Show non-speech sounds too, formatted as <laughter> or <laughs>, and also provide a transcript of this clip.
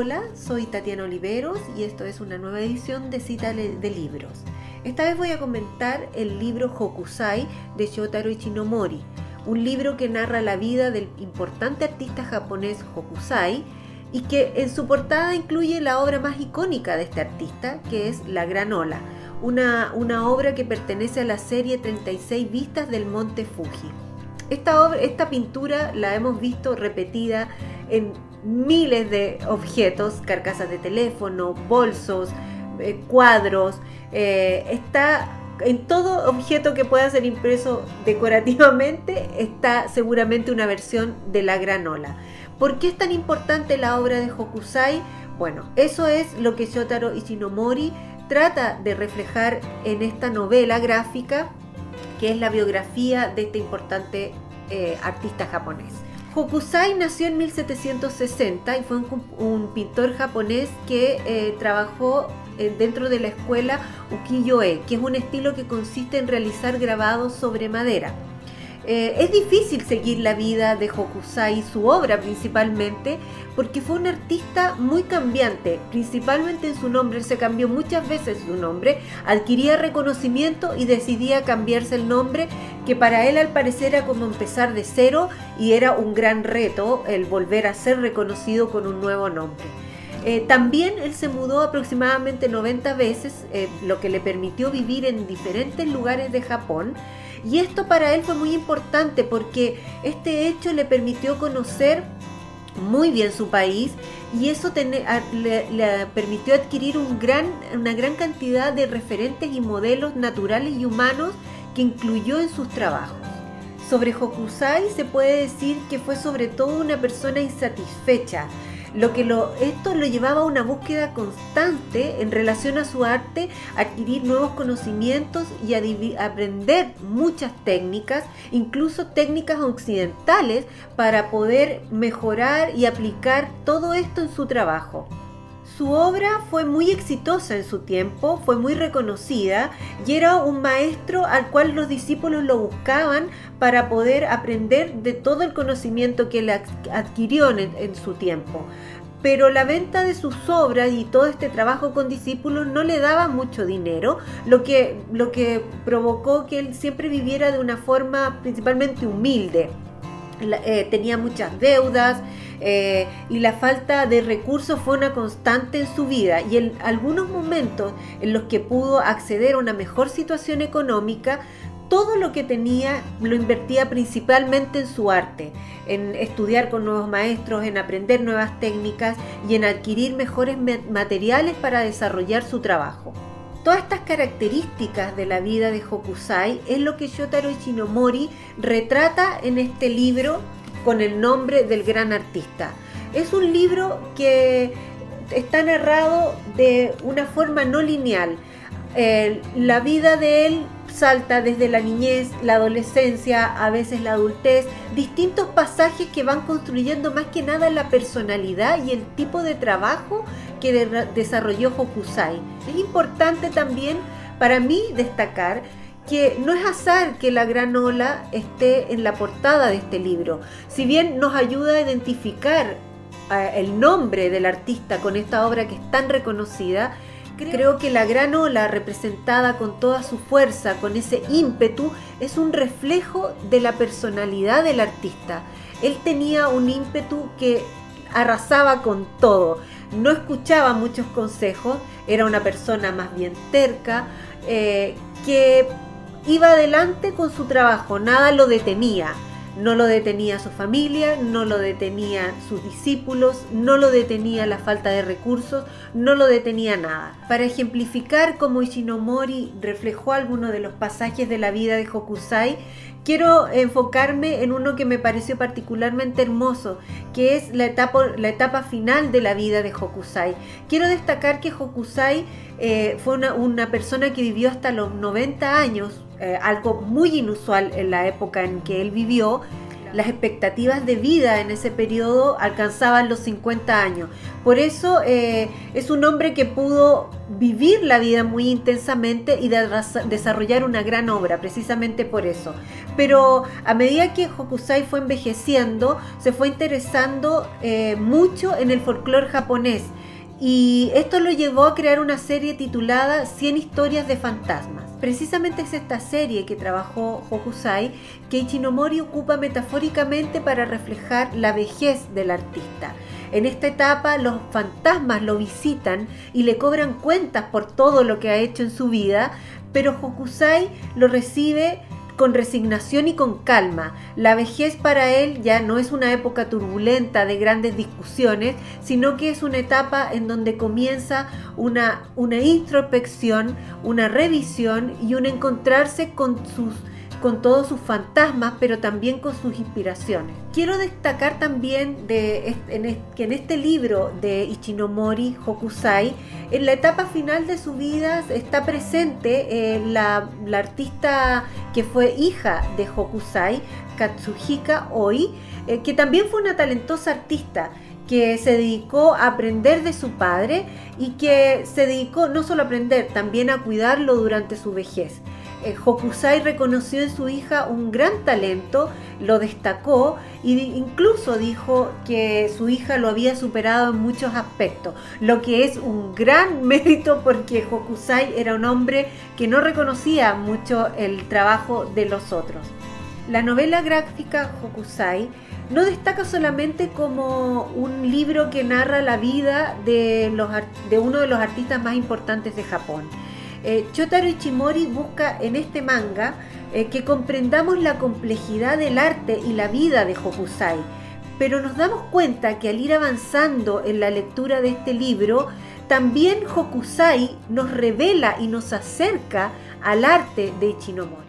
Hola, soy Tatiana Oliveros y esto es una nueva edición de Cita de Libros. Esta vez voy a comentar el libro Hokusai de Shotaro Ichinomori, un libro que narra la vida del importante artista japonés Hokusai y que en su portada incluye la obra más icónica de este artista, que es La Gran Ola, una, una obra que pertenece a la serie 36 vistas del Monte Fuji. Esta, obra, esta pintura la hemos visto repetida en miles de objetos, carcasas de teléfono, bolsos, eh, cuadros, eh, está en todo objeto que pueda ser impreso <laughs> decorativamente está seguramente una versión de la granola. ¿Por qué es tan importante la obra de Hokusai? Bueno, eso es lo que Shotaro Ishinomori trata de reflejar en esta novela gráfica que es la biografía de este importante eh, artista japonés. Hokusai nació en 1760 y fue un, pintor japonés que eh, trabajó eh, dentro de la escuela ukiyo-e, que es un estilo que consiste en realizar grabados sobre madera. Eh, es difícil seguir la vida de Hokusai, su obra principalmente, porque fue un artista muy cambiante, principalmente en su nombre, se cambió muchas veces su nombre, adquiría reconocimiento y decidía cambiarse el nombre, que para él al parecer era como empezar de cero y era un gran reto el volver a ser reconocido con un nuevo nombre. Eh, también él se mudó aproximadamente 90 veces, eh, lo que le permitió vivir en diferentes lugares de Japón. Y esto para él fue muy importante porque este hecho le permitió conocer muy bien su país y eso le, permitió adquirir una gran cantidad de referentes y modelos naturales y humanos que incluyó en sus trabajos. Sobre Hokusai se puede decir que fue sobre todo una persona insatisfecha, lo que lo, esto lo llevaba a una búsqueda constante en relación a su arte, adquirir nuevos conocimientos y aprender muchas técnicas, incluso técnicas occidentales, para poder mejorar y aplicar todo esto en su trabajo. Su obra fue muy exitosa en su tiempo, fue muy reconocida y era un maestro al cual los discípulos lo buscaban para poder aprender de todo el conocimiento que él adquirió en, su tiempo pero la venta de sus obras y todo este trabajo con discípulos no le daba mucho dinero, lo que, lo que provocó que él siempre viviera de una forma principalmente humilde. Eh, tenía muchas deudas eh, y la falta de recursos fue una constante en su vida y en algunos momentos en los que pudo acceder a una mejor situación económica, todo lo que tenía lo invertía principalmente en su arte, en estudiar con nuevos maestros, en aprender nuevas técnicas y en adquirir mejores materiales para desarrollar su trabajo. Todas estas características de la vida de Hokusai es lo que Shotaro Ichinomori retrata en este libro con el nombre del gran artista. Es un libro que está narrado de una forma no lineal. Eh, la vida de él salta desde la niñez, la adolescencia, a veces la adultez, distintos pasajes que van construyendo más que nada la personalidad y el tipo de trabajo que desarrolló Hokusai. Es importante también para mí destacar que no es azar que la gran ola esté en la portada de este libro. Si bien nos ayuda a identificar eh, el nombre del artista con esta obra que es tan reconocida, Creo que la gran ola representada con toda su fuerza, con ese ímpetu, es un reflejo de la personalidad del artista. Él tenía un ímpetu que arrasaba con todo, no escuchaba muchos consejos, era una persona más bien terca, eh, que iba adelante con su trabajo, nada lo detenía. No lo detenía su familia, no lo detenía sus discípulos, no lo detenía la falta de recursos, no lo detenía nada. Para ejemplificar cómo Ishinomori reflejó algunos de los pasajes de la vida de Hokusai, quiero enfocarme en uno que me pareció particularmente hermoso, que es la etapa, final de la vida de Hokusai. Quiero destacar que Hokusai eh, fue una persona que vivió hasta los 90 años, eh, algo muy inusual en la época en que él vivió. las expectativas de vida en ese periodo alcanzaban los 50 años. Por eso eh, es un hombre que pudo vivir la vida muy intensamente y desarrollar una gran obra, precisamente por eso. Pero a medida que Hokusai fue envejeciendo, se fue interesando eh, mucho en el folclore japonés. Y esto lo llevó a crear una serie titulada 100 historias de fantasmas. Precisamente es esta serie que trabajó Hokusai que Ichinomori ocupa metafóricamente para reflejar la vejez del artista. En esta etapa los fantasmas lo visitan y le cobran cuentas por todo lo que ha hecho en su vida, pero Hokusai lo recibe con resignación y con calma. La vejez para él ya no es una época turbulenta de grandes discusiones, sino que es una etapa en donde comienza una, una introspección, una revisión y un encontrarse con sus con todos sus fantasmas, pero también con sus inspiraciones. Quiero destacar también que en este libro de Ichinomori Hokusai, en la etapa final de su vida está presente eh, la, artista que fue hija de Hokusai, Katsuhika Oi, eh, que también fue una talentosa artista que se dedicó a aprender de su padre y que se dedicó no solo a aprender, también a cuidarlo durante su vejez. Eh, Hokusai reconoció en su hija un gran talento, lo destacó e incluso dijo que su hija lo había superado en muchos aspectos, lo que es un gran <laughs> mérito porque Hokusai era un hombre que no reconocía mucho el trabajo de los otros. La novela gráfica Hokusai no destaca solamente como un libro que narra la vida de, de uno de los artistas más importantes de Japón, eh, Chotaro Ichimori busca en este manga eh, que comprendamos la complejidad del arte y la vida de Hokusai, pero nos damos cuenta que al ir avanzando en la lectura de este libro, también Hokusai nos revela y nos acerca al arte de Ichinomori.